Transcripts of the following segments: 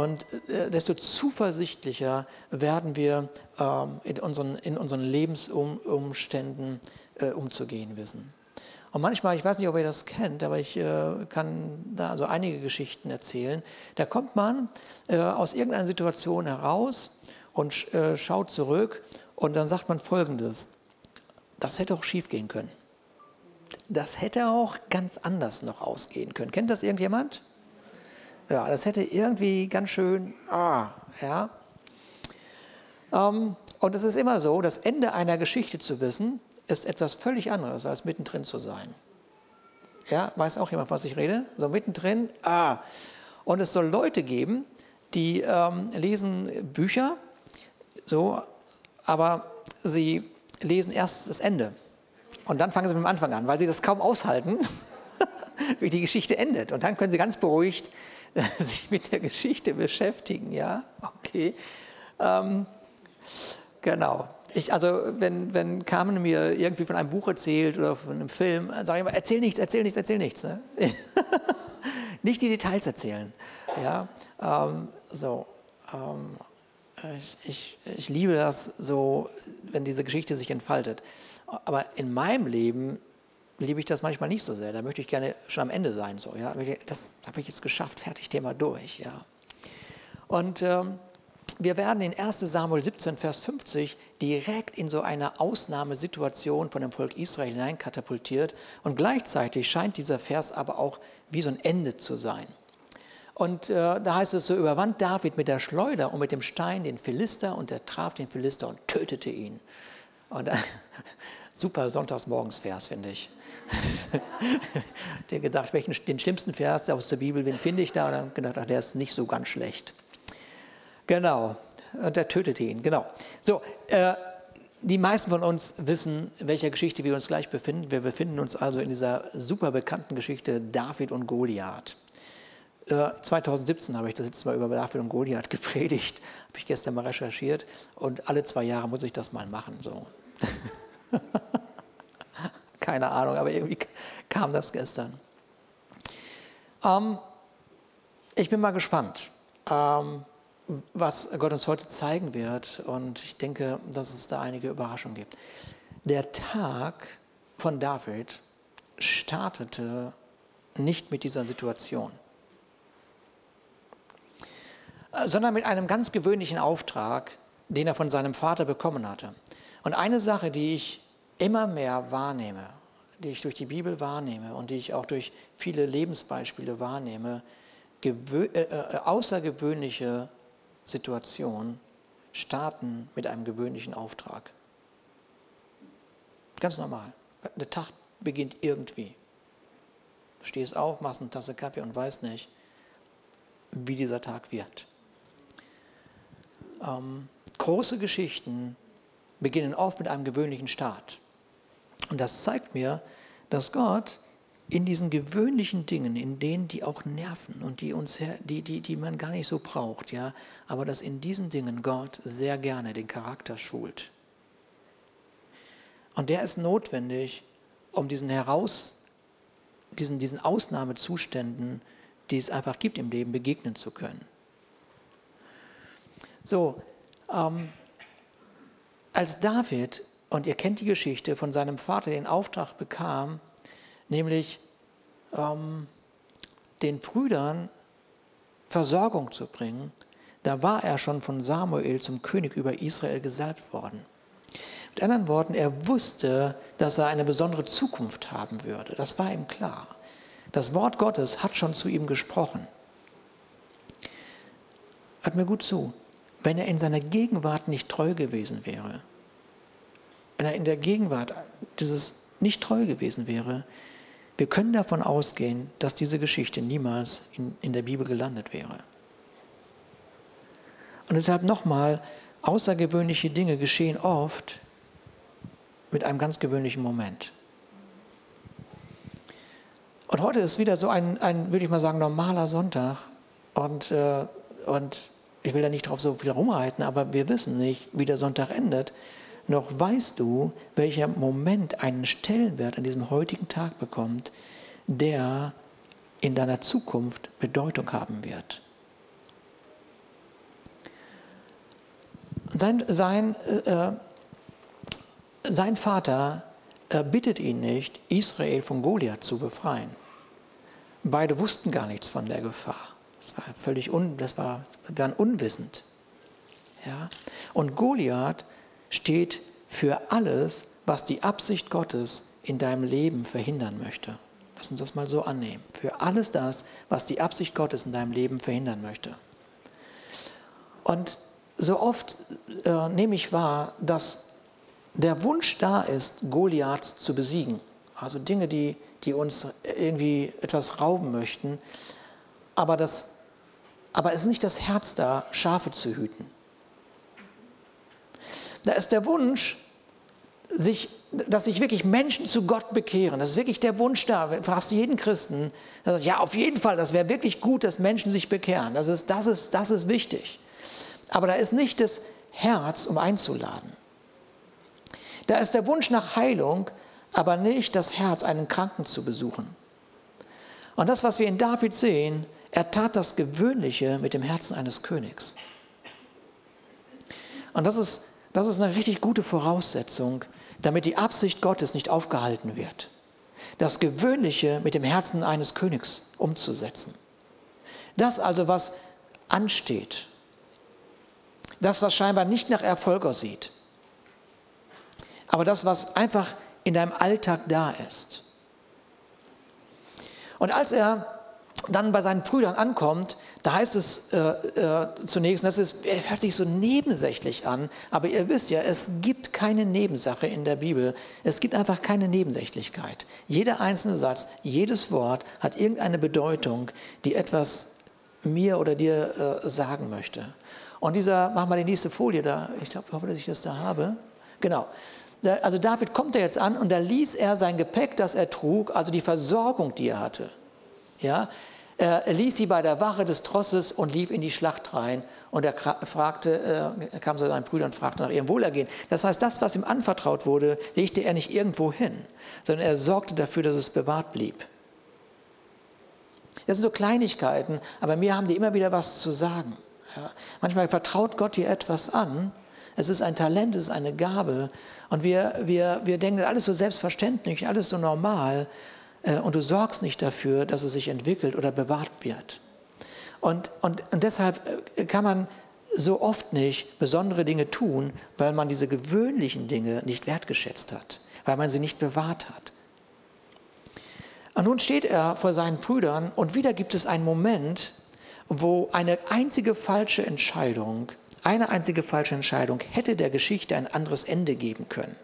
Und äh, desto zuversichtlicher werden wir ähm, in, unseren, in unseren Lebensumständen äh, umzugehen wissen. Und manchmal, ich weiß nicht, ob ihr das kennt, aber ich äh, kann da so einige Geschichten erzählen. Da kommt man äh, aus irgendeiner Situation heraus und sch äh, schaut zurück und dann sagt man Folgendes. Das hätte auch schief gehen können. Das hätte auch ganz anders noch ausgehen können. Kennt das irgendjemand? Ja, das hätte irgendwie ganz schön, ah, ja. Ähm, und es ist immer so, das Ende einer Geschichte zu wissen, ist etwas völlig anderes, als mittendrin zu sein. Ja, weiß auch jemand, was ich rede? So mittendrin, ah. Und es soll Leute geben, die ähm, lesen Bücher, so, aber sie lesen erst das Ende. Und dann fangen sie mit dem Anfang an, weil sie das kaum aushalten, wie die Geschichte endet. Und dann können sie ganz beruhigt sich mit der Geschichte beschäftigen, ja, okay. Ähm, genau. Ich, also wenn, wenn Carmen mir irgendwie von einem Buch erzählt oder von einem Film, dann sage ich immer, erzähl nichts, erzähl nichts, erzähl nichts. Ne? Nicht die Details erzählen. Ja, ähm, so. Ähm, ich, ich, ich liebe das so, wenn diese Geschichte sich entfaltet. Aber in meinem Leben liebe ich das manchmal nicht so sehr. Da möchte ich gerne schon am Ende sein. So, ja? Das habe ich jetzt geschafft, fertig, Thema durch. Ja? Und ähm, wir werden in 1 Samuel 17, Vers 50 direkt in so eine Ausnahmesituation von dem Volk Israel hineinkatapultiert. Und gleichzeitig scheint dieser Vers aber auch wie so ein Ende zu sein. Und äh, da heißt es so, überwand David mit der Schleuder und mit dem Stein den Philister und er traf den Philister und tötete ihn. Und, äh, super Sonntagsmorgensvers, finde ich. der gedacht, welchen, den schlimmsten Vers aus der Bibel, wen finde ich da? Und dann gedacht, ach, der ist nicht so ganz schlecht. Genau, und er tötete ihn, genau. So, äh, die meisten von uns wissen, welcher Geschichte wir uns gleich befinden. Wir befinden uns also in dieser super bekannten Geschichte David und Goliath. Äh, 2017 habe ich das letzte Mal über David und Goliath gepredigt, habe ich gestern mal recherchiert und alle zwei Jahre muss ich das mal machen. So. Keine Ahnung, aber irgendwie kam das gestern. Ähm, ich bin mal gespannt. Ähm, was Gott uns heute zeigen wird. Und ich denke, dass es da einige Überraschungen gibt. Der Tag von David startete nicht mit dieser Situation, sondern mit einem ganz gewöhnlichen Auftrag, den er von seinem Vater bekommen hatte. Und eine Sache, die ich immer mehr wahrnehme, die ich durch die Bibel wahrnehme und die ich auch durch viele Lebensbeispiele wahrnehme, äh, äh, außergewöhnliche Situation starten mit einem gewöhnlichen Auftrag. Ganz normal. Der Tag beginnt irgendwie. Du stehst auf, machst eine Tasse Kaffee und weißt nicht, wie dieser Tag wird. Ähm, große Geschichten beginnen oft mit einem gewöhnlichen Start. Und das zeigt mir, dass Gott in diesen gewöhnlichen Dingen, in denen, die auch nerven und die, uns, die, die, die man gar nicht so braucht, ja, aber dass in diesen Dingen Gott sehr gerne den Charakter schult. Und der ist notwendig, um diesen heraus, diesen, diesen Ausnahmezuständen, die es einfach gibt im Leben, begegnen zu können. So, ähm, als David, und ihr kennt die Geschichte, von seinem Vater den Auftrag bekam, nämlich ähm, den Brüdern Versorgung zu bringen, da war er schon von Samuel zum König über Israel gesalbt worden. Mit anderen Worten, er wusste, dass er eine besondere Zukunft haben würde. Das war ihm klar. Das Wort Gottes hat schon zu ihm gesprochen. Hört mir gut zu. Wenn er in seiner Gegenwart nicht treu gewesen wäre, wenn er in der Gegenwart dieses nicht treu gewesen wäre, wir können davon ausgehen, dass diese Geschichte niemals in, in der Bibel gelandet wäre. Und deshalb nochmal, außergewöhnliche Dinge geschehen oft mit einem ganz gewöhnlichen Moment. Und heute ist wieder so ein, ein würde ich mal sagen, normaler Sonntag. Und, äh, und ich will da nicht drauf so viel rumreiten, aber wir wissen nicht, wie der Sonntag endet noch weißt du, welcher Moment einen Stellenwert an diesem heutigen Tag bekommt, der in deiner Zukunft Bedeutung haben wird. sein, sein, äh, sein Vater äh, bittet ihn nicht, Israel von Goliath zu befreien. Beide wussten gar nichts von der Gefahr. Das war völlig un, das war, waren unwissend. Ja? Und Goliath steht für alles, was die Absicht Gottes in deinem Leben verhindern möchte. Lass uns das mal so annehmen. Für alles das, was die Absicht Gottes in deinem Leben verhindern möchte. Und so oft äh, nehme ich wahr, dass der Wunsch da ist, Goliath zu besiegen. Also Dinge, die, die uns irgendwie etwas rauben möchten. Aber, das, aber es ist nicht das Herz da, Schafe zu hüten. Da ist der Wunsch, sich, dass sich wirklich Menschen zu Gott bekehren. Das ist wirklich der Wunsch da. Du jeden Christen, der sagt, ja, auf jeden Fall, das wäre wirklich gut, dass Menschen sich bekehren. Das ist, das, ist, das ist wichtig. Aber da ist nicht das Herz, um einzuladen. Da ist der Wunsch nach Heilung, aber nicht das Herz, einen Kranken zu besuchen. Und das, was wir in David sehen, er tat das Gewöhnliche mit dem Herzen eines Königs. Und das ist, das ist eine richtig gute Voraussetzung, damit die Absicht Gottes nicht aufgehalten wird. Das Gewöhnliche mit dem Herzen eines Königs umzusetzen. Das also, was ansteht. Das, was scheinbar nicht nach Erfolg aussieht. Aber das, was einfach in deinem Alltag da ist. Und als er dann bei seinen Brüdern ankommt, da heißt es äh, äh, zunächst, das ist, hört sich so nebensächlich an, aber ihr wisst ja, es gibt keine Nebensache in der Bibel. Es gibt einfach keine Nebensächlichkeit. Jeder einzelne Satz, jedes Wort hat irgendeine Bedeutung, die etwas mir oder dir äh, sagen möchte. Und dieser, machen wir die nächste Folie da, ich glaube, hoffe, dass ich das da habe. Genau. Also David kommt da jetzt an und da ließ er sein Gepäck, das er trug, also die Versorgung, die er hatte. Ja, er ließ sie bei der Wache des Trosses und lief in die Schlacht rein. Und er fragte, er kam zu seinen Brüdern und fragte nach ihrem Wohlergehen. Das heißt, das, was ihm anvertraut wurde, legte er nicht irgendwo hin, sondern er sorgte dafür, dass es bewahrt blieb. Das sind so Kleinigkeiten, aber mir haben die immer wieder was zu sagen. Ja, manchmal vertraut Gott dir etwas an. Es ist ein Talent, es ist eine Gabe. Und wir, wir, wir denken, alles so selbstverständlich, alles so normal. Äh, und du sorgst nicht dafür, dass es sich entwickelt oder bewahrt wird. Und, und, und deshalb äh, kann man so oft nicht besondere Dinge tun, weil man diese gewöhnlichen Dinge nicht wertgeschätzt hat, weil man sie nicht bewahrt hat. Und nun steht er vor seinen Brüdern und wieder gibt es einen Moment, wo eine einzige falsche Entscheidung, eine einzige falsche Entscheidung hätte der Geschichte ein anderes Ende geben können.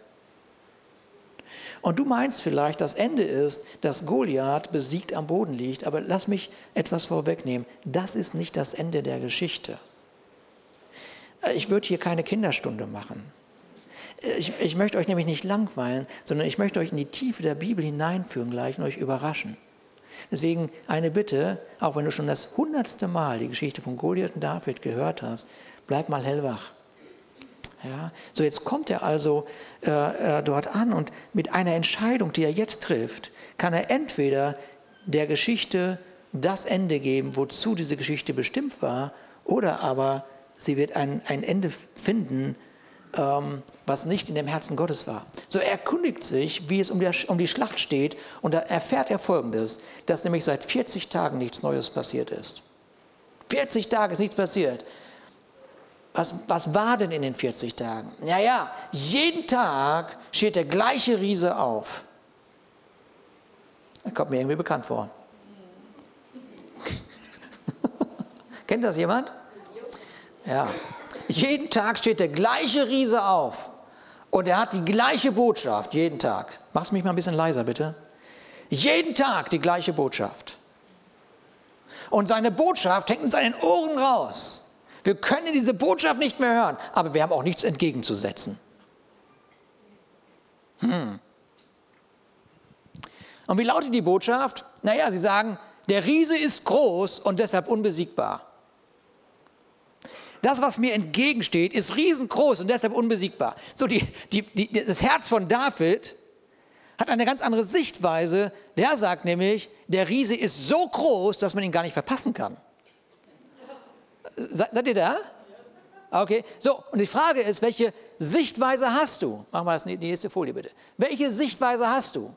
Und du meinst vielleicht, das Ende ist, dass Goliath besiegt am Boden liegt, aber lass mich etwas vorwegnehmen. Das ist nicht das Ende der Geschichte. Ich würde hier keine Kinderstunde machen. Ich, ich, möchte euch nämlich nicht langweilen, sondern ich möchte euch in die Tiefe der Bibel hineinführen gleich und euch überraschen. Deswegen eine Bitte, auch wenn du schon das hundertste Mal die Geschichte von Goliath und David gehört hast, bleib mal hellwach. Ja, so jetzt kommt er also äh, äh, dort an und mit einer Entscheidung, die er jetzt trifft, kann er entweder der Geschichte das Ende geben, wozu diese Geschichte bestimmt war, oder aber sie wird ein, ein Ende finden, ähm, was nicht in dem Herzen Gottes war. So erkundigt sich, wie es um, der, um die Schlacht steht, und da erfährt er Folgendes, dass nämlich seit 40 Tagen nichts Neues passiert ist. 40 Tage ist nichts passiert. Was, was war denn in den 40 Tagen? Naja, jeden Tag steht der gleiche Riese auf. Das kommt mir irgendwie bekannt vor. Kennt das jemand? Ja. Jeden Tag steht der gleiche Riese auf. Und er hat die gleiche Botschaft, jeden Tag. Mach's mich mal ein bisschen leiser, bitte. Jeden Tag die gleiche Botschaft. Und seine Botschaft hängt in seinen Ohren raus. Wir können diese Botschaft nicht mehr hören, aber wir haben auch nichts entgegenzusetzen. Hm. Und wie lautet die Botschaft? Naja, sie sagen, der Riese ist groß und deshalb unbesiegbar. Das, was mir entgegensteht, ist riesengroß und deshalb unbesiegbar. So, die, die, die, das Herz von David hat eine ganz andere Sichtweise. Der sagt nämlich, der Riese ist so groß, dass man ihn gar nicht verpassen kann. Se, seid ihr da? Okay, so, und die Frage ist, welche Sichtweise hast du? Machen wir das die nächste Folie bitte. Welche Sichtweise hast du?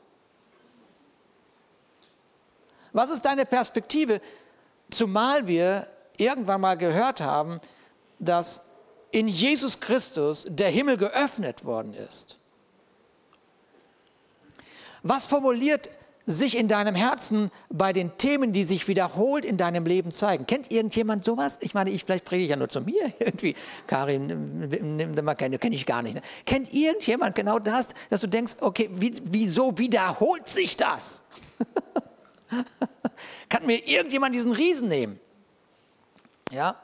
Was ist deine Perspektive? Zumal wir irgendwann mal gehört haben, dass in Jesus Christus der Himmel geöffnet worden ist. Was formuliert sich in deinem Herzen bei den Themen, die sich wiederholt in deinem Leben zeigen. Kennt irgendjemand sowas? Ich meine, ich vielleicht predige ich ja nur zu mir irgendwie. Karin, nimm mal keine, kenne ich gar nicht. Ne? Kennt irgendjemand genau das, dass du denkst, okay, wie, wieso wiederholt sich das? Kann mir irgendjemand diesen Riesen nehmen? Ja,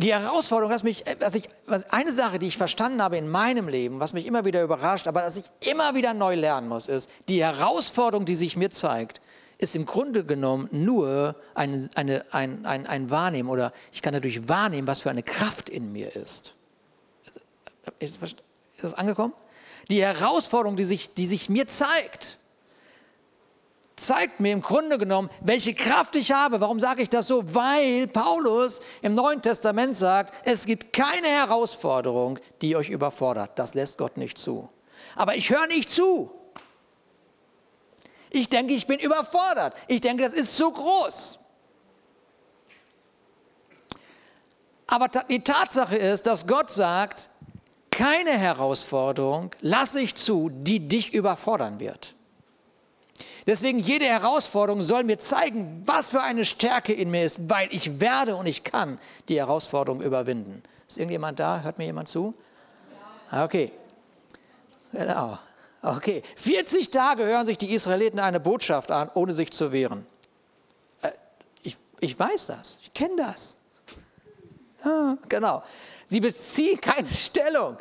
die Herausforderung, was mich, was ich, was eine Sache, die ich verstanden habe in meinem Leben, was mich immer wieder überrascht, aber dass ich immer wieder neu lernen muss, ist, die Herausforderung, die sich mir zeigt, ist im Grunde genommen nur eine, eine, ein, ein, ein Wahrnehmen oder ich kann dadurch wahrnehmen, was für eine Kraft in mir ist. Ist das angekommen? Die Herausforderung, die sich, die sich mir zeigt, zeigt mir im Grunde genommen, welche Kraft ich habe. Warum sage ich das so? Weil Paulus im Neuen Testament sagt, es gibt keine Herausforderung, die euch überfordert. Das lässt Gott nicht zu. Aber ich höre nicht zu. Ich denke, ich bin überfordert. Ich denke, das ist zu groß. Aber die Tatsache ist, dass Gott sagt, keine Herausforderung lasse ich zu, die dich überfordern wird. Deswegen jede Herausforderung soll mir zeigen, was für eine Stärke in mir ist, weil ich werde und ich kann die Herausforderung überwinden. Ist irgendjemand da? Hört mir jemand zu? Okay. Genau. Okay. 40 Tage hören sich die Israeliten eine Botschaft an, ohne sich zu wehren. Äh, ich, ich weiß das. Ich kenne das. Ja, genau. Sie beziehen keine Stellung.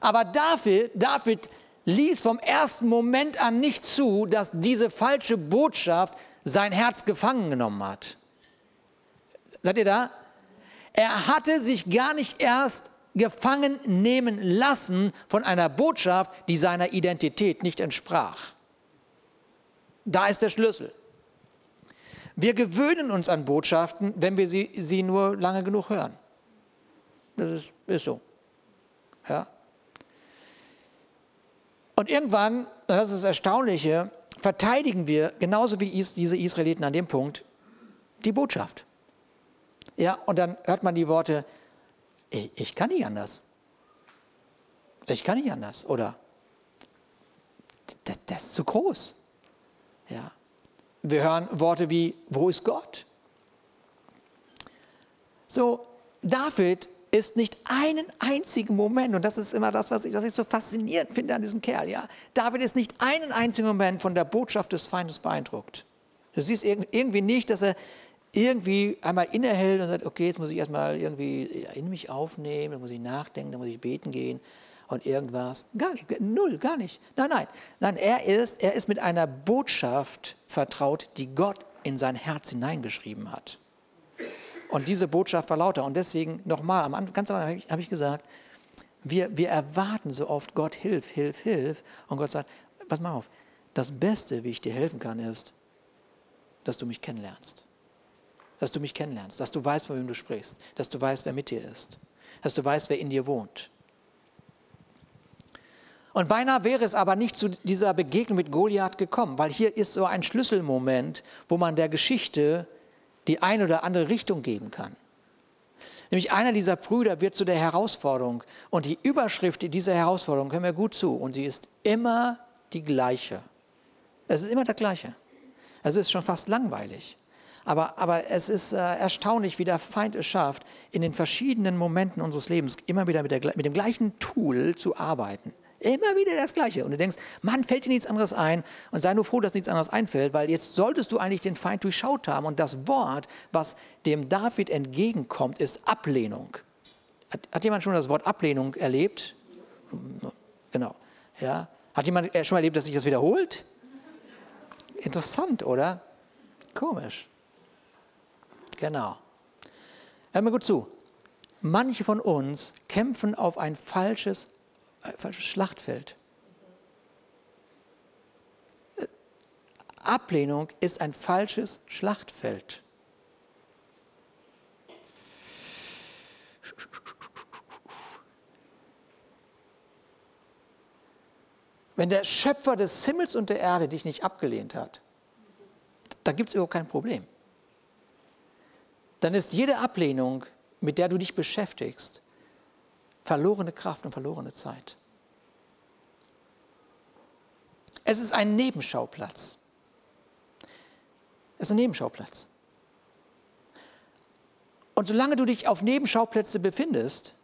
Aber David, David ließ vom ersten Moment an nicht zu, dass diese falsche Botschaft sein Herz gefangen genommen hat. Seid ihr da? Er hatte sich gar nicht erst gefangen nehmen lassen von einer Botschaft, die seiner Identität nicht entsprach. Da ist der Schlüssel. Wir gewöhnen uns an Botschaften, wenn wir sie, sie nur lange genug hören. Das ist, ist so. Ja. Und irgendwann, das ist das Erstaunliche, verteidigen wir, genauso wie diese Israeliten an dem Punkt, die Botschaft. Ja, und dann hört man die Worte, ich, ich kann nicht anders. Ich kann nicht anders. Oder das, das ist zu groß. Ja. Wir hören Worte wie, wo ist Gott? So, David ist nicht einen einzigen Moment, und das ist immer das, was ich, was ich so faszinierend finde an diesem Kerl, ja. David ist nicht einen einzigen Moment von der Botschaft des Feindes beeindruckt. Du siehst irgendwie nicht, dass er irgendwie einmal innehält und sagt, okay, jetzt muss ich erstmal irgendwie in mich aufnehmen, dann muss ich nachdenken, dann muss ich beten gehen und irgendwas. Gar nicht, null, gar nicht. Nein, nein. Nein, er ist, er ist mit einer Botschaft vertraut, die Gott in sein Herz hineingeschrieben hat. Und diese Botschaft war lauter. Und deswegen nochmal, ganz am Anfang habe ich gesagt, wir, wir erwarten so oft, Gott hilf, hilf, hilf. Und Gott sagt, pass mal auf, das Beste, wie ich dir helfen kann, ist, dass du mich kennenlernst. Dass du mich kennenlernst, dass du weißt, von wem du sprichst, dass du weißt, wer mit dir ist, dass du weißt, wer in dir wohnt. Und beinahe wäre es aber nicht zu dieser Begegnung mit Goliath gekommen, weil hier ist so ein Schlüsselmoment, wo man der Geschichte die eine oder andere Richtung geben kann. Nämlich einer dieser Brüder wird zu der Herausforderung und die Überschrift dieser Herausforderung, hören wir gut zu, und sie ist immer die gleiche. Es ist immer das Gleiche. Es ist schon fast langweilig. Aber, aber es ist äh, erstaunlich, wie der Feind es schafft, in den verschiedenen Momenten unseres Lebens immer wieder mit, der, mit dem gleichen Tool zu arbeiten. Immer wieder das Gleiche. Und du denkst, Mann, fällt dir nichts anderes ein. Und sei nur froh, dass nichts anderes einfällt, weil jetzt solltest du eigentlich den Feind durchschaut haben. Und das Wort, was dem David entgegenkommt, ist Ablehnung. Hat, hat jemand schon das Wort Ablehnung erlebt? Genau. Ja. Hat jemand schon erlebt, dass sich das wiederholt? Interessant, oder? Komisch. Genau. Hör mir gut zu. Manche von uns kämpfen auf ein falsches ein falsches Schlachtfeld. Ablehnung ist ein falsches Schlachtfeld. Wenn der Schöpfer des Himmels und der Erde dich nicht abgelehnt hat, dann gibt es überhaupt kein Problem. Dann ist jede Ablehnung, mit der du dich beschäftigst, verlorene Kraft und verlorene Zeit. Es ist ein Nebenschauplatz. Es ist ein Nebenschauplatz. Und solange du dich auf Nebenschauplätze befindest,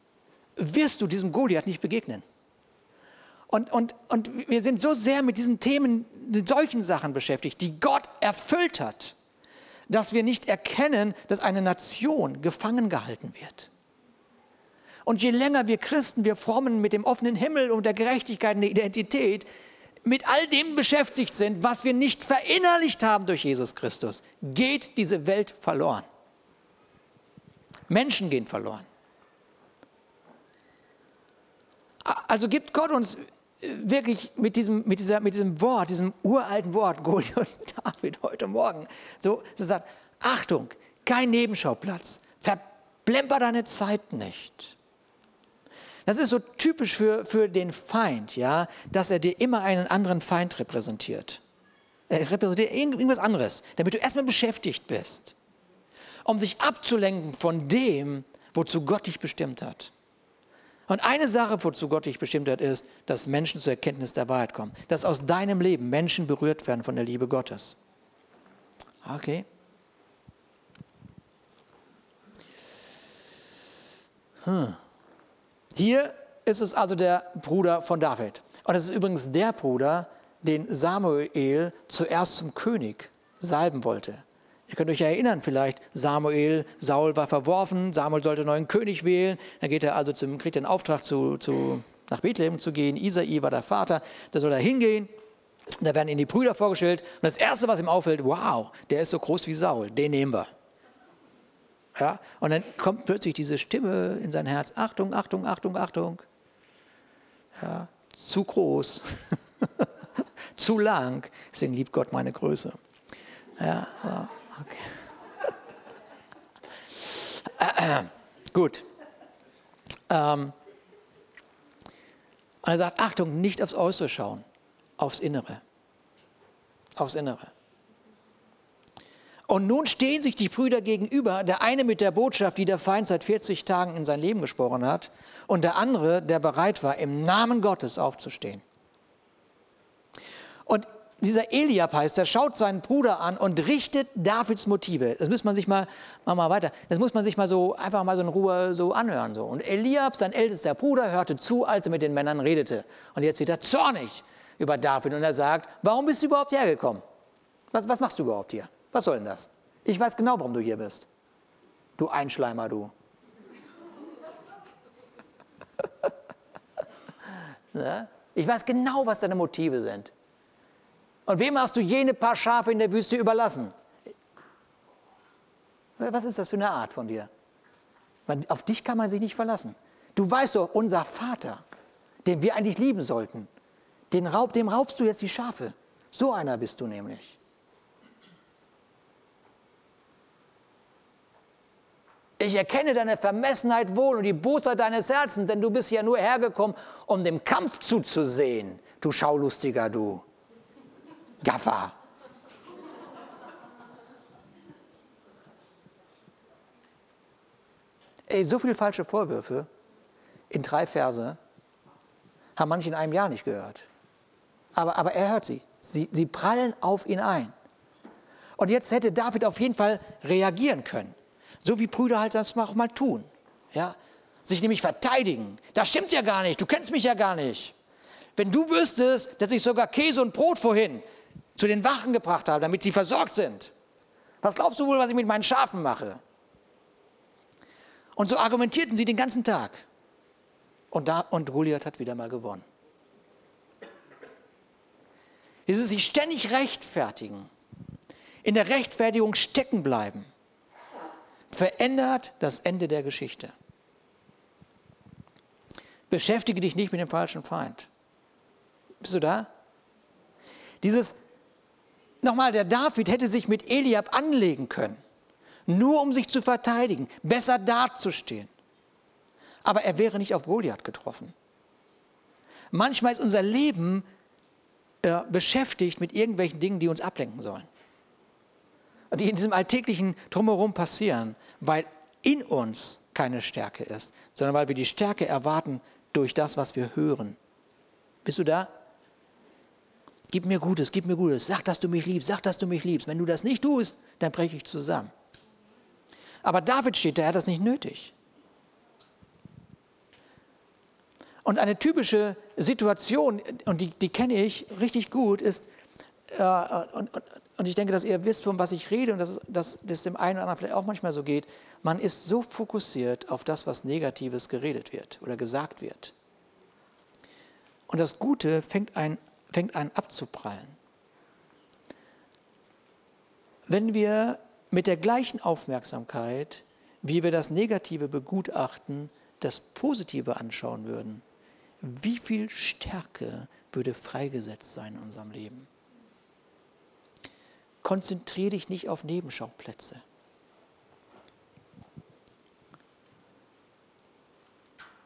wirst du diesem Goliath nicht begegnen. Und, und, und wir sind so sehr mit diesen Themen, mit solchen Sachen beschäftigt, die Gott erfüllt hat, dass wir nicht erkennen, dass eine Nation gefangen gehalten wird. Und je länger wir Christen, wir formen mit dem offenen Himmel und der Gerechtigkeit eine Identität, mit all dem beschäftigt sind, was wir nicht verinnerlicht haben durch Jesus Christus, geht diese Welt verloren. Menschen gehen verloren. Also gibt Gott uns wirklich mit diesem, mit, dieser, mit diesem Wort, diesem uralten Wort, Goliath und David heute Morgen, so, so sagt, Achtung, kein Nebenschauplatz, verplemper deine Zeit nicht. Das ist so typisch für, für den Feind, ja, dass er dir immer einen anderen Feind repräsentiert. Er repräsentiert irgendwas anderes, damit du erstmal beschäftigt bist, um dich abzulenken von dem, wozu Gott dich bestimmt hat. Und eine Sache, wozu Gott dich bestimmt hat, ist, dass Menschen zur Erkenntnis der Wahrheit kommen. Dass aus deinem Leben Menschen berührt werden von der Liebe Gottes. Okay. Hm. Hier ist es also der Bruder von David. Und es ist übrigens der Bruder, den Samuel zuerst zum König salben wollte. Ihr könnt euch ja erinnern vielleicht, Samuel, Saul war verworfen, Samuel sollte einen neuen König wählen, dann geht er also zum, kriegt den Auftrag zu, zu, nach Bethlehem zu gehen, Isai war der Vater, da soll er hingehen, da werden ihm die Brüder vorgestellt und das Erste, was ihm auffällt, wow, der ist so groß wie Saul, den nehmen wir. Ja, und dann kommt plötzlich diese Stimme in sein Herz, Achtung, Achtung, Achtung, Achtung. Ja, zu groß, zu lang, deswegen liebt Gott meine Größe. Ja, ja. Okay. Gut. Ähm, und er sagt, Achtung, nicht aufs Äußere schauen, aufs Innere. Aufs Innere. Und nun stehen sich die Brüder gegenüber, der eine mit der Botschaft, die der Feind seit 40 Tagen in sein Leben gesprochen hat, und der andere, der bereit war, im Namen Gottes aufzustehen. Und dieser Eliab heißt, der schaut seinen Bruder an und richtet Davids Motive. Das muss man sich mal, mal, mal weiter, das muss man sich mal so einfach mal so in Ruhe so anhören. So. Und Eliab, sein ältester Bruder, hörte zu, als er mit den Männern redete. Und jetzt wird er zornig über David und er sagt, warum bist du überhaupt hergekommen? Was, was machst du überhaupt hier? Was soll denn das? Ich weiß genau, warum du hier bist. Du Einschleimer, du. Ne? ich weiß genau, was deine Motive sind. Und wem hast du jene paar Schafe in der Wüste überlassen? Was ist das für eine Art von dir? Auf dich kann man sich nicht verlassen. Du weißt doch, unser Vater, den wir eigentlich lieben sollten, den raub, dem raubst du jetzt die Schafe. So einer bist du nämlich. Ich erkenne deine Vermessenheit wohl und die Bosheit deines Herzens, denn du bist ja nur hergekommen, um dem Kampf zuzusehen, du Schaulustiger, du. Gaffer. Ey, so viele falsche Vorwürfe in drei Verse haben manche in einem Jahr nicht gehört. Aber, aber er hört sie. sie. Sie prallen auf ihn ein. Und jetzt hätte David auf jeden Fall reagieren können. So wie Brüder halt das auch mal tun. Ja? Sich nämlich verteidigen. Das stimmt ja gar nicht. Du kennst mich ja gar nicht. Wenn du wüsstest, dass ich sogar Käse und Brot vorhin zu den Wachen gebracht habe, damit sie versorgt sind. Was glaubst du wohl, was ich mit meinen Schafen mache? Und so argumentierten sie den ganzen Tag. Und, da, und Goliath hat wieder mal gewonnen. Dieses sich ständig rechtfertigen, in der Rechtfertigung stecken bleiben, verändert das Ende der Geschichte. Beschäftige dich nicht mit dem falschen Feind. Bist du da? Dieses nochmal, der David hätte sich mit Eliab anlegen können, nur um sich zu verteidigen, besser dazustehen. Aber er wäre nicht auf Goliath getroffen. Manchmal ist unser Leben äh, beschäftigt mit irgendwelchen Dingen, die uns ablenken sollen. Die in diesem alltäglichen Drumherum passieren, weil in uns keine Stärke ist, sondern weil wir die Stärke erwarten durch das, was wir hören. Bist du da? Gib mir Gutes, gib mir Gutes. Sag, dass du mich liebst, sag, dass du mich liebst. Wenn du das nicht tust, dann breche ich zusammen. Aber David steht da, er hat das nicht nötig. Und eine typische Situation, und die, die kenne ich richtig gut, ist, äh, und, und, und, ich denke, dass ihr wisst, von was ich rede und dass, dass das dem einen oder anderen vielleicht auch manchmal so geht, man ist so fokussiert auf das, was Negatives geredet wird oder gesagt wird. Und das Gute fängt ein fängt an abzuprallen. Wenn wir mit der gleichen Aufmerksamkeit, wie wir das Negative begutachten, das Positive anschauen würden, wie viel Stärke würde freigesetzt sein in unserem Leben? Konzentriere dich nicht auf Nebenschauplätze.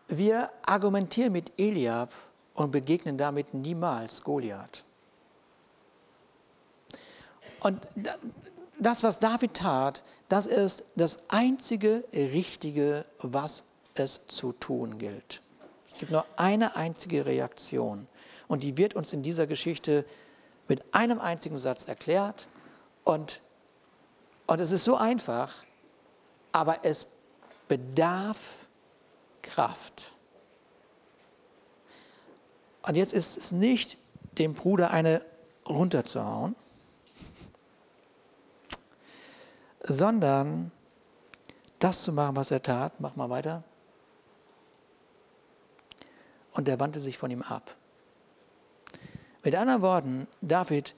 Wir argumentieren mit Eliab und begegnen damit niemals Goliath. Und das, was David tat, das ist das einzige Richtige, was es zu tun gilt. Es gibt nur eine einzige Reaktion und die wird uns in dieser Geschichte mit einem einzigen Satz erklärt und, und es ist so einfach, aber es bedarf Kraft. Und jetzt ist es nicht, dem Bruder eine runterzuhauen, sondern das zu machen, was er tat. Mach mal weiter. Und er wandte sich von ihm ab. Mit anderen Worten, David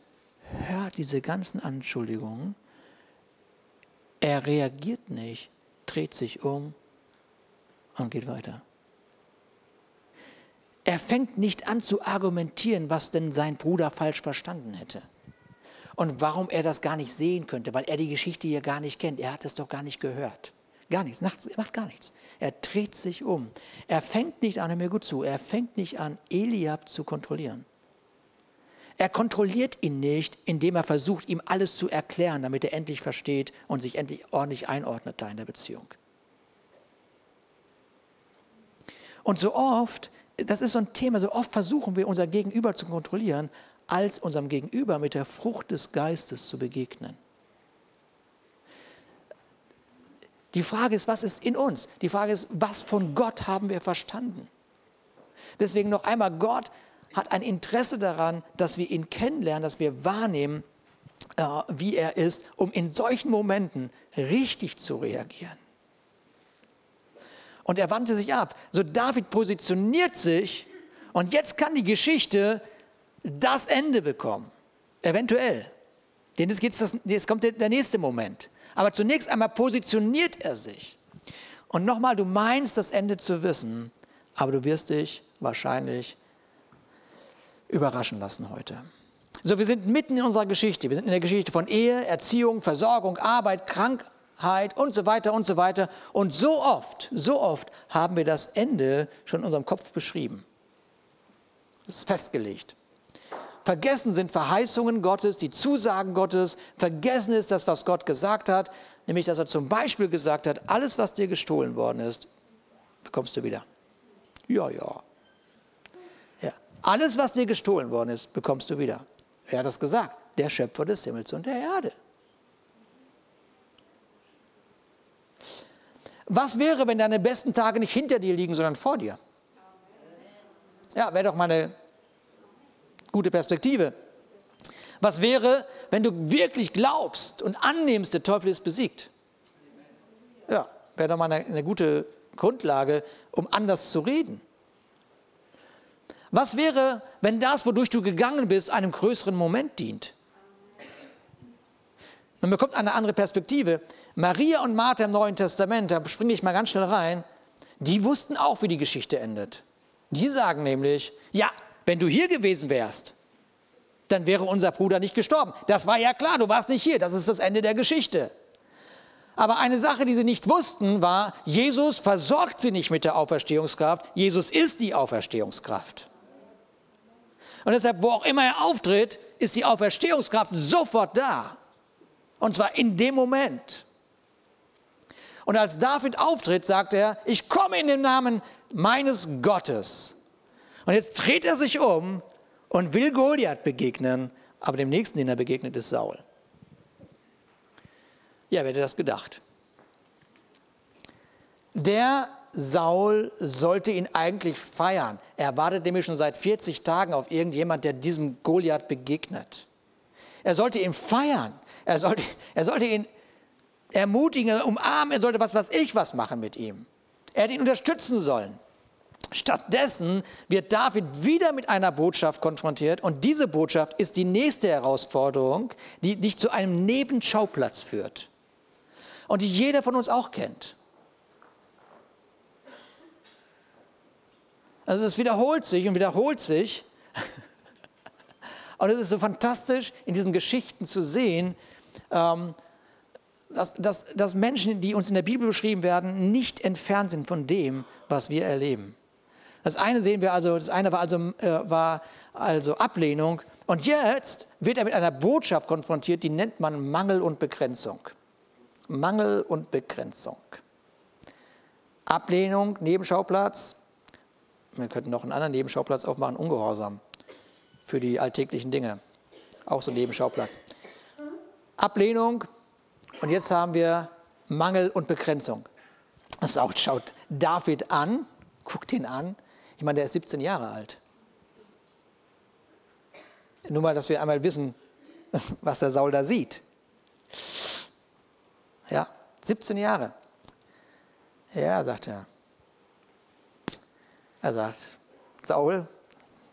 hört diese ganzen Anschuldigungen, er reagiert nicht, dreht sich um und geht weiter. Er fängt nicht an zu argumentieren, was denn sein Bruder falsch verstanden hätte. Und warum er das gar nicht sehen könnte, weil er die Geschichte hier gar nicht kennt. Er hat es doch gar nicht gehört. Gar nichts, er macht gar nichts. Er dreht sich um. Er fängt nicht an, mir gut zu, er fängt nicht an, Eliab zu kontrollieren. Er kontrolliert ihn nicht, indem er versucht, ihm alles zu erklären, damit er endlich versteht und sich endlich ordentlich einordnet da in der Beziehung. Und so oft das ist so ein Thema, so oft versuchen wir unser Gegenüber zu kontrollieren, als unserem Gegenüber mit der Frucht des Geistes zu begegnen. Die Frage ist, was ist in uns? Die Frage ist, was von Gott haben wir verstanden? Deswegen noch einmal, Gott hat ein Interesse daran, dass wir ihn kennenlernen, dass wir wahrnehmen, äh, wie er ist, um in solchen Momenten richtig zu reagieren. Und er wandte sich ab. So David positioniert sich und jetzt kann die Geschichte das Ende bekommen. Eventuell. Denn jetzt, geht's das, jetzt kommt der, der nächste Moment. Aber zunächst einmal positioniert er sich. Und nochmal, du meinst das Ende zu wissen, aber du wirst dich wahrscheinlich überraschen lassen heute. So, wir sind mitten in unserer Geschichte. Wir sind in der Geschichte von Ehe, Erziehung, Versorgung, Arbeit, Krankheit und so weiter und so weiter. Und so oft, so oft haben wir das Ende schon in unserem Kopf beschrieben. Das ist festgelegt. Vergessen sind Verheißungen Gottes, die Zusagen Gottes. Vergessen ist das, was Gott gesagt hat, nämlich dass er zum Beispiel gesagt hat, alles, was dir gestohlen worden ist, bekommst du wieder. Ja, ja. Alles, was dir gestohlen worden ist, bekommst du wieder. Wer hat das gesagt? Der Schöpfer des Himmels und der Erde. Was wäre, wenn deine besten Tage nicht hinter dir liegen, sondern vor dir? Ja, wäre doch mal eine gute Perspektive. Was wäre, wenn du wirklich glaubst und annimmst, der Teufel ist besiegt? Ja, wäre doch mal eine, eine gute Grundlage, um anders zu reden. Was wäre, wenn das, wodurch du gegangen bist, einem größeren Moment dient? Man bekommt eine andere Perspektive. Maria und Martha im Neuen Testament, da springe ich mal ganz schnell rein, die wussten auch, wie die Geschichte endet. Die sagen nämlich, ja, wenn du hier gewesen wärst, dann wäre unser Bruder nicht gestorben. Das war ja klar, du warst nicht hier, das ist das Ende der Geschichte. Aber eine Sache, die sie nicht wussten, war, Jesus versorgt sie nicht mit der Auferstehungskraft, Jesus ist die Auferstehungskraft. Und deshalb, wo auch immer er auftritt, ist die Auferstehungskraft sofort da. Und zwar in dem Moment. Und als David auftritt, sagt er, ich komme in den Namen meines Gottes. Und jetzt dreht er sich um und will Goliath begegnen, aber dem nächsten, den er begegnet, ist Saul. Ja, wer hätte das gedacht? Der Saul sollte ihn eigentlich feiern. Er wartet nämlich schon seit 40 Tagen auf irgendjemand, der diesem Goliath begegnet. Er sollte ihn feiern. Er sollte, er sollte ihn ermutigen, umarmen. Er sollte was, was ich was machen mit ihm. Er hätte ihn unterstützen sollen. Stattdessen wird David wieder mit einer Botschaft konfrontiert und diese Botschaft ist die nächste Herausforderung, die dich zu einem Nebenschauplatz führt und die jeder von uns auch kennt. Also es wiederholt sich und wiederholt sich. Und es ist so fantastisch, in diesen Geschichten zu sehen, ähm, dass, dass, dass Menschen, die uns in der Bibel beschrieben werden, nicht entfernt sind von dem, was wir erleben. Das eine sehen wir also, das eine war also, äh, war also Ablehnung. Und jetzt wird er mit einer Botschaft konfrontiert, die nennt man Mangel und Begrenzung. Mangel und Begrenzung. Ablehnung, Nebenschauplatz, wir könnten noch einen anderen Nebenschauplatz aufmachen, Ungehorsam für die alltäglichen Dinge. Auch so ein Nebenschauplatz. Ablehnung und jetzt haben wir Mangel und Begrenzung. Das schaut David an, guckt ihn an. Ich meine, der ist 17 Jahre alt. Nur mal, dass wir einmal wissen, was der Saul da sieht. Ja, 17 Jahre. Ja, sagt er. Er sagt, Saul,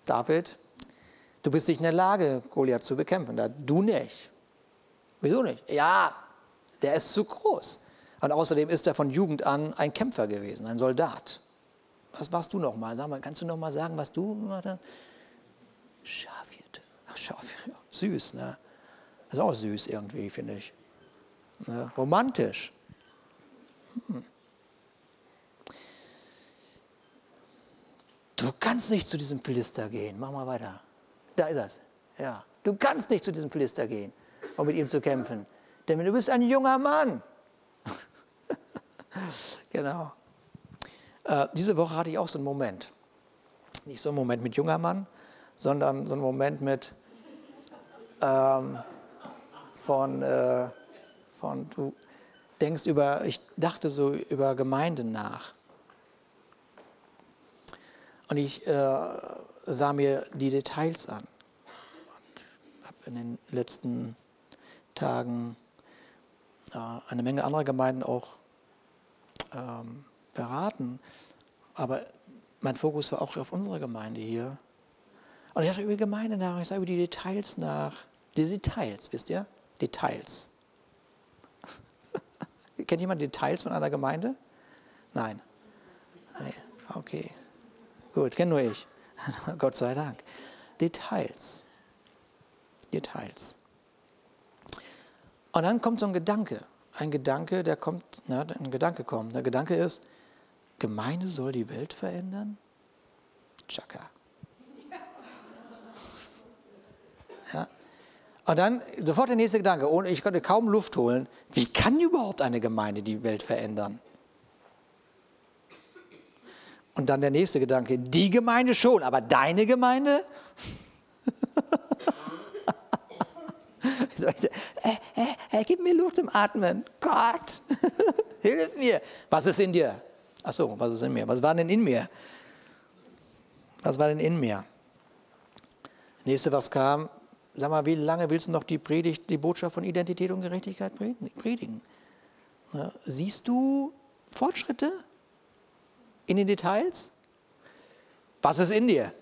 David, du bist nicht in der Lage, Goliath zu bekämpfen. Du nicht. Wieso nicht? Ja, der ist zu groß. Und außerdem ist er von Jugend an ein Kämpfer gewesen, ein Soldat. Was warst du noch mal? Sag mal kannst du noch mal sagen, was du gemacht? Schafhirte. Ach, Schafhirte. Süß, ne? ist auch süß irgendwie, finde ich. Ne? Romantisch. Hm. Du kannst nicht zu diesem Philister gehen. Mach mal weiter. Da ist es. Ja. Du kannst nicht zu diesem Philister gehen, um mit ihm zu kämpfen. Denn du bist ein junger Mann. genau. Äh, diese Woche hatte ich auch so einen Moment. Nicht so einen Moment mit junger Mann, sondern so einen Moment mit ähm, von, äh, von, du denkst über, ich dachte so über Gemeinden nach. Und ich äh, sah mir die Details an und habe in den letzten Tagen äh, eine Menge anderer Gemeinden auch ähm, beraten. Aber mein Fokus war auch auf unsere Gemeinde hier. Und ich dachte über die Gemeinde nach, ich sah über die Details nach. Die Details, wisst ihr? Details. Kennt jemand Details von einer Gemeinde? Nein. Nee. Okay. Gut, kenne nur ich. Gott sei Dank. Details. Details. Und dann kommt so ein Gedanke. Ein Gedanke, der kommt, na, ein Gedanke kommt. Der Gedanke ist, Gemeinde soll die Welt verändern? Chaka. Ja. Und dann sofort der nächste Gedanke, und ich konnte kaum Luft holen. Wie kann überhaupt eine Gemeinde die Welt verändern? Und dann der nächste Gedanke, die Gemeinde schon, aber deine Gemeinde? äh, äh, äh, gib mir Luft zum Atmen. Gott, hilf mir. Was ist in dir? Ach so, was ist in mir? Was war denn in mir? Was war denn in mir? Nächste, was kam, sag mal, wie lange willst du noch die Predigt, die Botschaft von Identität und Gerechtigkeit predigen? siehst du Fortschritte? In den Details? Was ist in dir?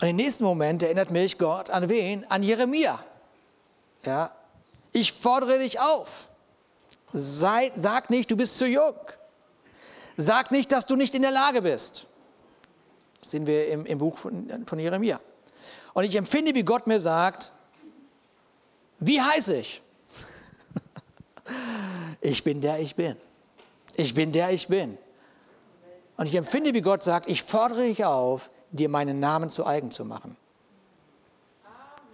Und im nächsten Moment erinnert mich Gott an wen? An Jeremia. Ja, ich fordere dich auf. Sei, sag nicht, du bist zu jung. Sag nicht, dass du nicht in der Lage bist. Das sehen wir im, im Buch von, von Jeremia. Und ich empfinde, wie Gott mir sagt, wie heiße ich? Ich bin der ich bin. Ich bin der ich bin. Und ich empfinde, wie Gott sagt, ich fordere dich auf, dir meinen Namen zu eigen zu machen.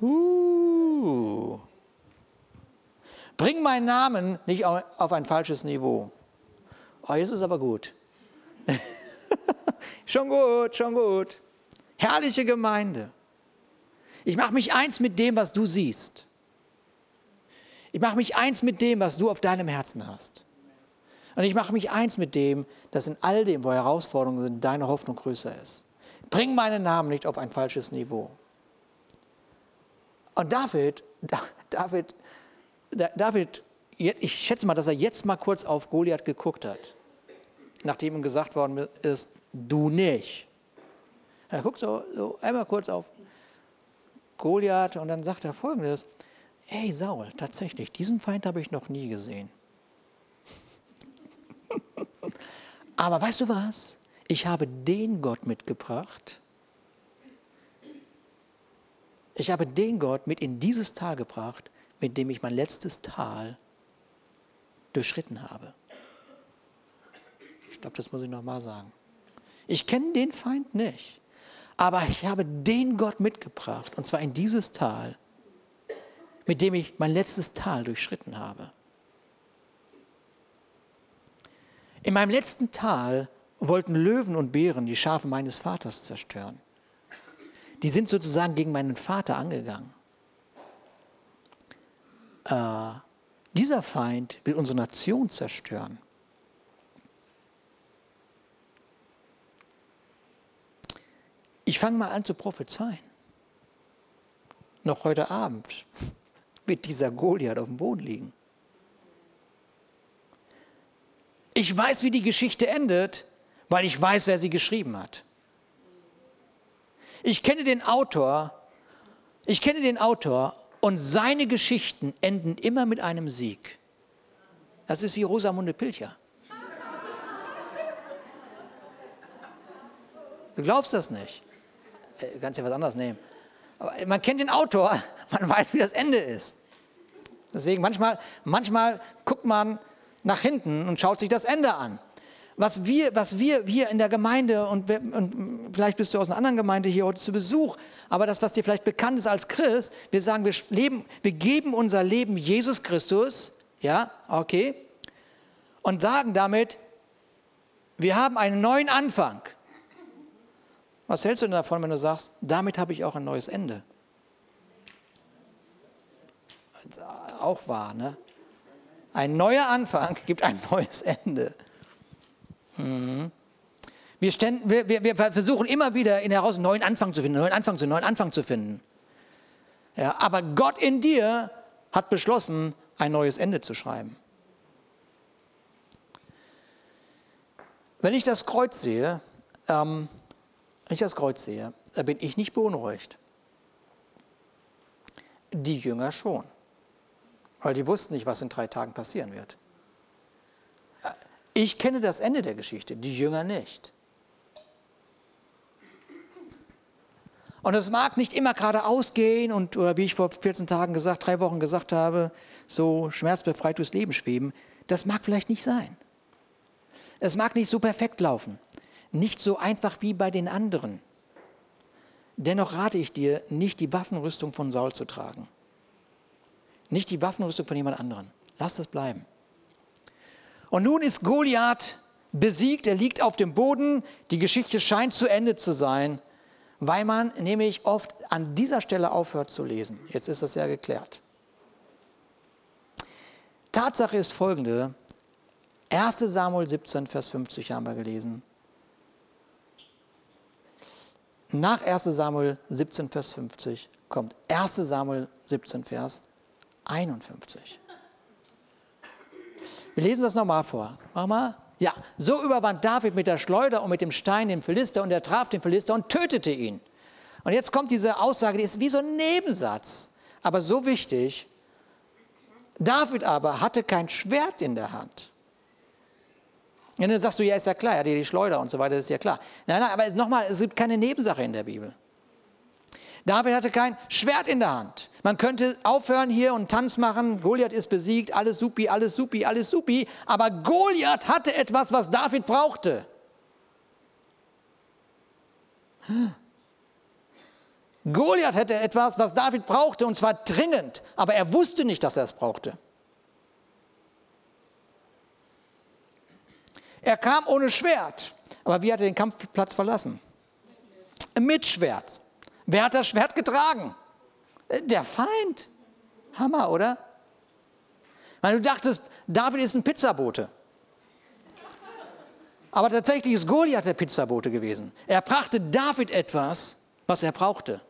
Uh. Bring meinen Namen nicht auf ein falsches Niveau. Oh, jetzt ist aber gut. schon gut, schon gut. Herrliche Gemeinde. Ich mache mich eins mit dem, was du siehst. Ich mache mich eins mit dem, was du auf deinem Herzen hast. Und ich mache mich eins mit dem, dass in all dem, wo Herausforderungen sind, deine Hoffnung größer ist. Bring meinen Namen nicht auf ein falsches Niveau. Und David, David, David, ich schätze mal, dass er jetzt mal kurz auf Goliath geguckt hat, nachdem ihm gesagt worden ist, du nicht. Er guckt so, so einmal kurz auf Goliath und dann sagt er folgendes, hey Saul, tatsächlich, diesen Feind habe ich noch nie gesehen. Aber weißt du was? Ich habe den Gott mitgebracht. Ich habe den Gott mit in dieses Tal gebracht, mit dem ich mein letztes Tal durchschritten habe. Ich glaube, das muss ich nochmal sagen. Ich kenne den Feind nicht, aber ich habe den Gott mitgebracht, und zwar in dieses Tal, mit dem ich mein letztes Tal durchschritten habe. In meinem letzten Tal wollten Löwen und Bären die Schafe meines Vaters zerstören. Die sind sozusagen gegen meinen Vater angegangen. Äh, dieser Feind will unsere Nation zerstören. Ich fange mal an zu prophezeien. Noch heute Abend wird dieser Goliath auf dem Boden liegen. Ich weiß, wie die Geschichte endet, weil ich weiß, wer sie geschrieben hat. Ich kenne den Autor, ich kenne den Autor und seine Geschichten enden immer mit einem Sieg. Das ist wie Rosamunde Pilcher. Du glaubst das nicht. Du äh, kannst ja was anderes nehmen. Aber man kennt den Autor, man weiß, wie das Ende ist. Deswegen manchmal, manchmal guckt man nach hinten und schaut sich das Ende an. Was wir, was wir hier in der Gemeinde, und, und, vielleicht bist du aus einer anderen Gemeinde hier heute zu Besuch, aber das, was dir vielleicht bekannt ist als Christ, wir sagen, wir, leben, wir geben unser Leben Jesus Christus, ja, okay, und sagen damit, wir haben einen neuen Anfang. Was hältst du denn davon, wenn du sagst, damit habe ich auch ein neues Ende? Auch wahr, ne? Ein neuer Anfang gibt ein neues Ende. Mhm. Wir, ständen, wir, wir, versuchen immer wieder in heraus einen neuen Anfang zu finden, einen neuen Anfang zu, neuen Anfang zu finden. Ja, aber Gott in dir hat beschlossen, ein neues Ende zu schreiben. Wenn ich das Kreuz sehe, ähm, wenn ich das Kreuz sehe, da bin ich nicht beunruhigt. Die Jünger schon, weil die wussten nicht, was in drei Tagen passieren wird. Ich kenne das Ende der Geschichte, die Jünger nicht. Und es mag nicht immer geradeaus gehen und, oder wie ich vor 14 Tagen gesagt, drei Wochen gesagt habe, so schmerzbefreit durchs Leben schweben. Das mag vielleicht nicht sein. Es mag nicht so perfekt laufen. Nicht so einfach wie bei den anderen. Dennoch rate ich dir, nicht die Waffenrüstung von Saul zu tragen. Nicht die Waffenrüstung von jemand anderem. Lass das bleiben. Und nun ist Goliath besiegt, er liegt auf dem Boden, die Geschichte scheint zu Ende zu sein, weil man nämlich oft an dieser Stelle aufhört zu lesen. Jetzt ist das ja geklärt. Tatsache ist folgende, 1 Samuel 17, Vers 50 haben wir gelesen. Nach 1 Samuel 17, Vers 50 kommt 1 Samuel 17, Vers 51. Wir lesen das nochmal vor. Mach mal. Ja, so überwand David mit der Schleuder und mit dem Stein den Philister und er traf den Philister und tötete ihn. Und jetzt kommt diese Aussage, die ist wie so ein Nebensatz, aber so wichtig. David aber hatte kein Schwert in der Hand. Und dann sagst du, ja, ist ja klar, hatte die Schleuder und so weiter, ist ja klar. Nein, nein, aber nochmal, es gibt keine Nebensache in der Bibel. David hatte kein Schwert in der Hand. Man könnte aufhören hier und Tanz machen. Goliath ist besiegt, alles supi, alles supi, alles supi. Aber Goliath hatte etwas, was David brauchte. Goliath hätte etwas, was David brauchte, und zwar dringend, aber er wusste nicht, dass er es brauchte. Er kam ohne Schwert, aber wie hat er den Kampfplatz verlassen? Mit Schwert. Wer hat das Schwert getragen? Der Feind. Hammer, oder? Weil du dachtest, David ist ein Pizzabote. Aber tatsächlich ist Goliath der Pizzabote gewesen. Er brachte David etwas, was er brauchte.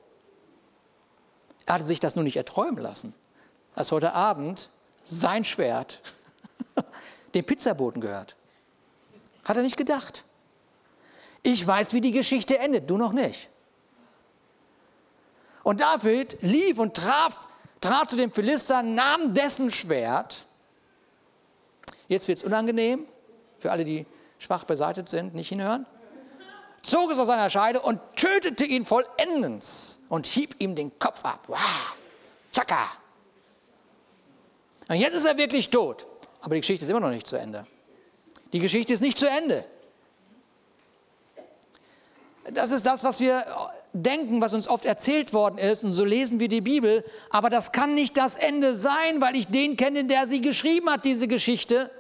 Er hatte sich das nur nicht erträumen lassen, als heute Abend sein Schwert dem Pizzaboten gehört. Hat er nicht gedacht. Ich weiß, wie die Geschichte endet, du noch nicht. Und David lief und traf, trat zu dem Philister, nahm dessen Schwert. Jetzt wird es unangenehm für alle, die schwach beseitigt sind, nicht hinhören. Zog es aus seiner Scheide und tötete ihn vollendens und hieb ihm den Kopf ab. Wow, tschakka. Und jetzt ist er wirklich tot. Aber die Geschichte ist immer noch nicht zu Ende. Die Geschichte ist nicht zu Ende. Das ist das, was wir denken, was uns oft erzählt worden ist, und so lesen wir die Bibel. Aber das kann nicht das Ende sein, weil ich den kenne, der sie geschrieben hat, diese Geschichte.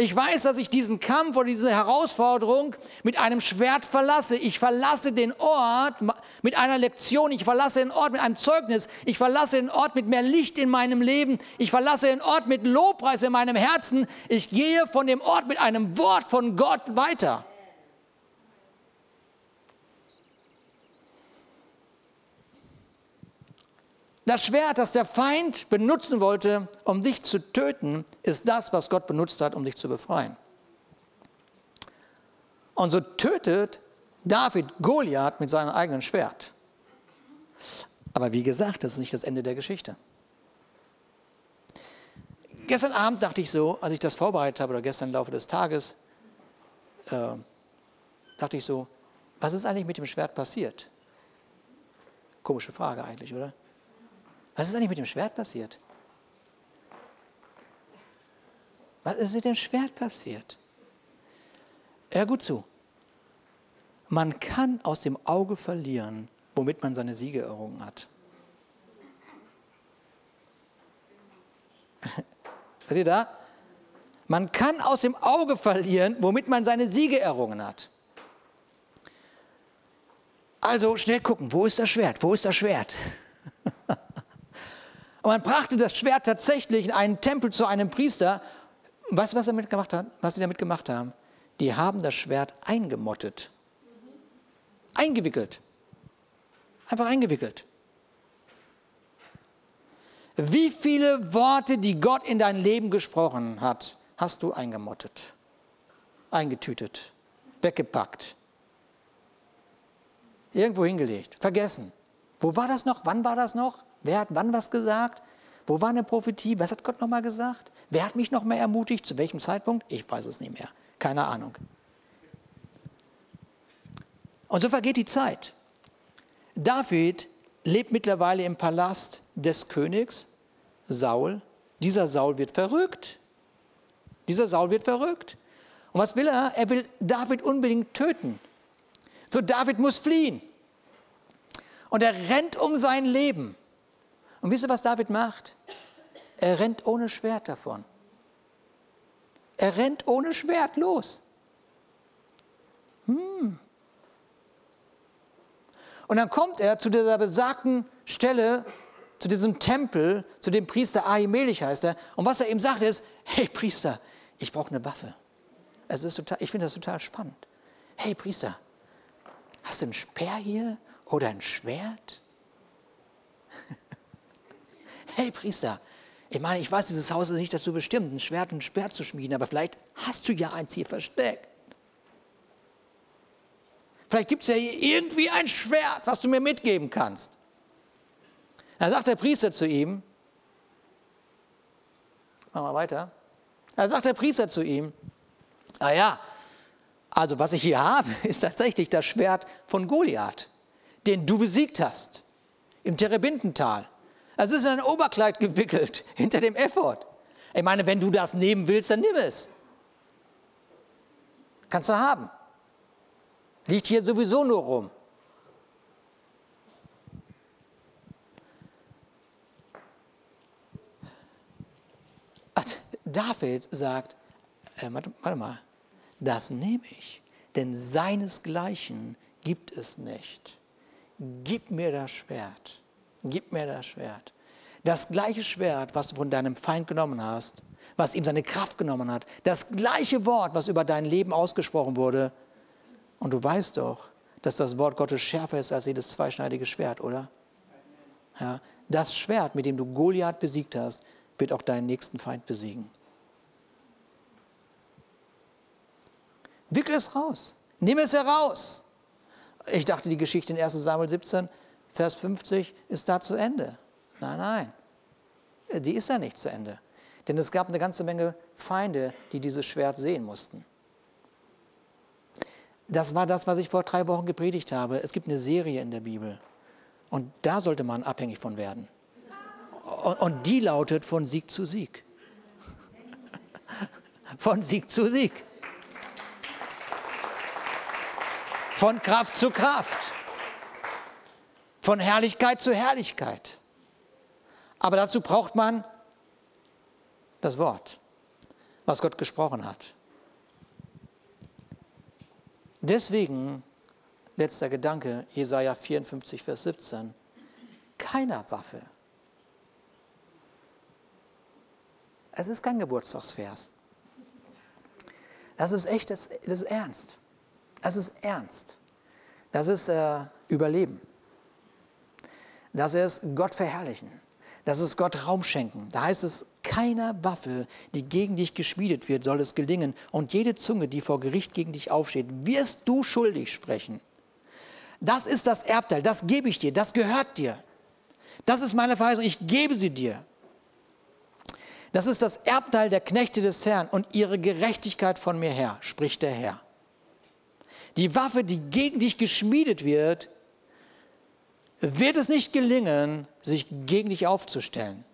Ich weiß, dass ich diesen Kampf oder diese Herausforderung mit einem Schwert verlasse. Ich verlasse den Ort mit einer Lektion. Ich verlasse den Ort mit einem Zeugnis. Ich verlasse den Ort mit mehr Licht in meinem Leben. Ich verlasse den Ort mit Lobpreis in meinem Herzen. Ich gehe von dem Ort mit einem Wort von Gott weiter. Das Schwert, das der Feind benutzen wollte, um dich zu töten, ist das, was Gott benutzt hat, um dich zu befreien. Und so tötet David Goliath mit seinem eigenen Schwert. Aber wie gesagt, das ist nicht das Ende der Geschichte. Gestern Abend dachte ich so, als ich das vorbereitet habe, oder gestern im Laufe des Tages, äh, dachte ich so, was ist eigentlich mit dem Schwert passiert? Komische Frage eigentlich, oder? Was ist eigentlich mit dem Schwert passiert? Was ist mit dem Schwert passiert? Hör gut zu. Man kann aus dem Auge verlieren, womit man seine Siege errungen hat. Seid ihr da? Man kann aus dem Auge verlieren, womit man seine Siege errungen hat. Also schnell gucken, wo ist das Schwert? Wo ist das Schwert? Und man brachte das Schwert tatsächlich in einen Tempel zu einem Priester. weißt du, was, er damit gemacht hat? was sie damit gemacht haben? Die haben das Schwert eingemottet. Eingewickelt. Einfach eingewickelt. Wie viele Worte, die Gott in dein Leben gesprochen hat, hast du eingemottet, eingetütet, weggepackt, irgendwo hingelegt, vergessen? Wo war das noch? Wann war das noch? Wer hat wann was gesagt? Wo war eine Prophetie? Was hat Gott nochmal gesagt? Wer hat mich noch mehr ermutigt? Zu welchem Zeitpunkt? Ich weiß es nicht mehr. Keine Ahnung. Und so vergeht die Zeit. David lebt mittlerweile im Palast des Königs, Saul. Dieser Saul wird verrückt. Dieser Saul wird verrückt. Und was will er? Er will David unbedingt töten. So David muss fliehen. Und er rennt um sein Leben. Und wisst ihr, was David macht? Er rennt ohne Schwert davon. Er rennt ohne Schwert los. Hm. Und dann kommt er zu dieser besagten Stelle, zu diesem Tempel, zu dem Priester Ahimelech heißt er. Und was er ihm sagt ist, hey Priester, ich brauche eine Waffe. Es ist total, ich finde das total spannend. Hey Priester, hast du einen Speer hier oder ein Schwert? Hey Priester, ich meine, ich weiß, dieses Haus ist nicht dazu bestimmt, ein Schwert und ein Speer zu schmieden, aber vielleicht hast du ja eins hier versteckt. Vielleicht gibt es ja irgendwie ein Schwert, was du mir mitgeben kannst. Dann sagt der Priester zu ihm, machen wir weiter, da sagt der Priester zu ihm, ah ja, also was ich hier habe, ist tatsächlich das Schwert von Goliath, den du besiegt hast, im Terebintental. Also es ist in ein Oberkleid gewickelt, hinter dem Effort. Ich meine, wenn du das nehmen willst, dann nimm es. Kannst du haben. Liegt hier sowieso nur rum. David sagt, äh, warte, warte mal, das nehme ich, denn seinesgleichen gibt es nicht. Gib mir das Schwert gib mir das Schwert. Das gleiche Schwert, was du von deinem Feind genommen hast, was ihm seine Kraft genommen hat, das gleiche Wort, was über dein Leben ausgesprochen wurde. Und du weißt doch, dass das Wort Gottes schärfer ist als jedes zweischneidige Schwert, oder? Ja, das Schwert, mit dem du Goliath besiegt hast, wird auch deinen nächsten Feind besiegen. Wickel es raus. Nimm es heraus. Ich dachte, die Geschichte in 1 Samuel 17, Vers 50 ist da zu Ende. Nein, nein, die ist ja nicht zu Ende. Denn es gab eine ganze Menge Feinde, die dieses Schwert sehen mussten. Das war das, was ich vor drei Wochen gepredigt habe. Es gibt eine Serie in der Bibel. Und da sollte man abhängig von werden. Und, und die lautet von Sieg zu Sieg. Von Sieg zu Sieg. Von Kraft zu Kraft. Von Herrlichkeit zu Herrlichkeit. Aber dazu braucht man das Wort, was Gott gesprochen hat. Deswegen, letzter Gedanke, Jesaja 54, Vers 17, keiner Waffe. Es ist kein Geburtstagsvers. Das ist echt, das, das ist ernst. Das ist ernst. Das ist äh, Überleben. Das ist Gott verherrlichen. Das ist Gott Raum schenken. Da heißt es, keiner Waffe, die gegen dich geschmiedet wird, soll es gelingen. Und jede Zunge, die vor Gericht gegen dich aufsteht, wirst du schuldig sprechen. Das ist das Erbteil, das gebe ich dir, das gehört dir. Das ist meine Verheißung, ich gebe sie dir. Das ist das Erbteil der Knechte des Herrn und ihre Gerechtigkeit von mir her, spricht der Herr. Die Waffe, die gegen dich geschmiedet wird, wird es nicht gelingen, sich gegen dich aufzustellen.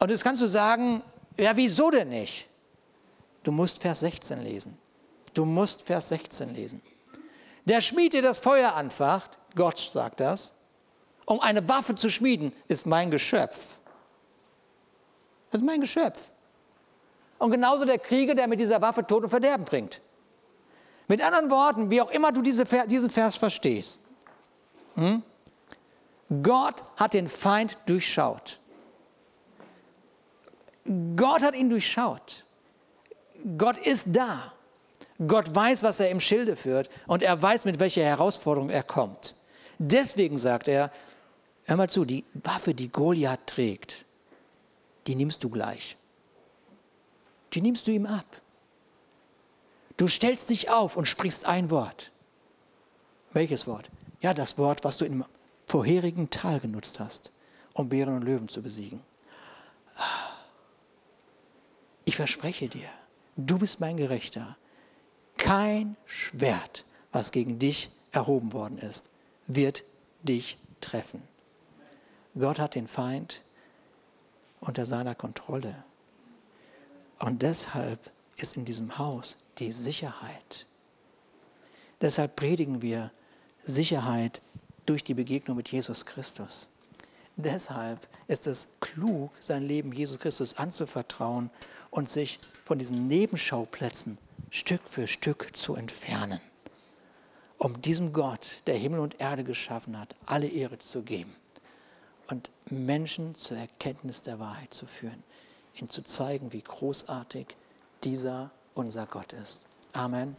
Und jetzt kannst du sagen, ja, wieso denn nicht? Du musst Vers 16 lesen. Du musst Vers 16 lesen. Der Schmied, der das Feuer anfacht, Gott sagt das, um eine Waffe zu schmieden, ist mein Geschöpf. Das ist mein Geschöpf. Und genauso der Krieger, der mit dieser Waffe Tod und Verderben bringt. Mit anderen Worten, wie auch immer du diese, diesen Vers verstehst, hm? Gott hat den Feind durchschaut. Gott hat ihn durchschaut. Gott ist da. Gott weiß, was er im Schilde führt und er weiß, mit welcher Herausforderung er kommt. Deswegen sagt er, hör mal zu, die Waffe, die Goliath trägt, die nimmst du gleich. Die nimmst du ihm ab. Du stellst dich auf und sprichst ein Wort. Welches Wort? Ja, das Wort, was du im vorherigen Tal genutzt hast, um Bären und Löwen zu besiegen. Ich verspreche dir, du bist mein Gerechter. Kein Schwert, was gegen dich erhoben worden ist, wird dich treffen. Gott hat den Feind unter seiner Kontrolle. Und deshalb ist in diesem Haus die Sicherheit. Deshalb predigen wir Sicherheit durch die Begegnung mit Jesus Christus. Deshalb ist es klug, sein Leben Jesus Christus anzuvertrauen und sich von diesen Nebenschauplätzen Stück für Stück zu entfernen, um diesem Gott, der Himmel und Erde geschaffen hat, alle Ehre zu geben und Menschen zur Erkenntnis der Wahrheit zu führen, ihnen zu zeigen, wie großartig dieser unser Gott ist. Amen.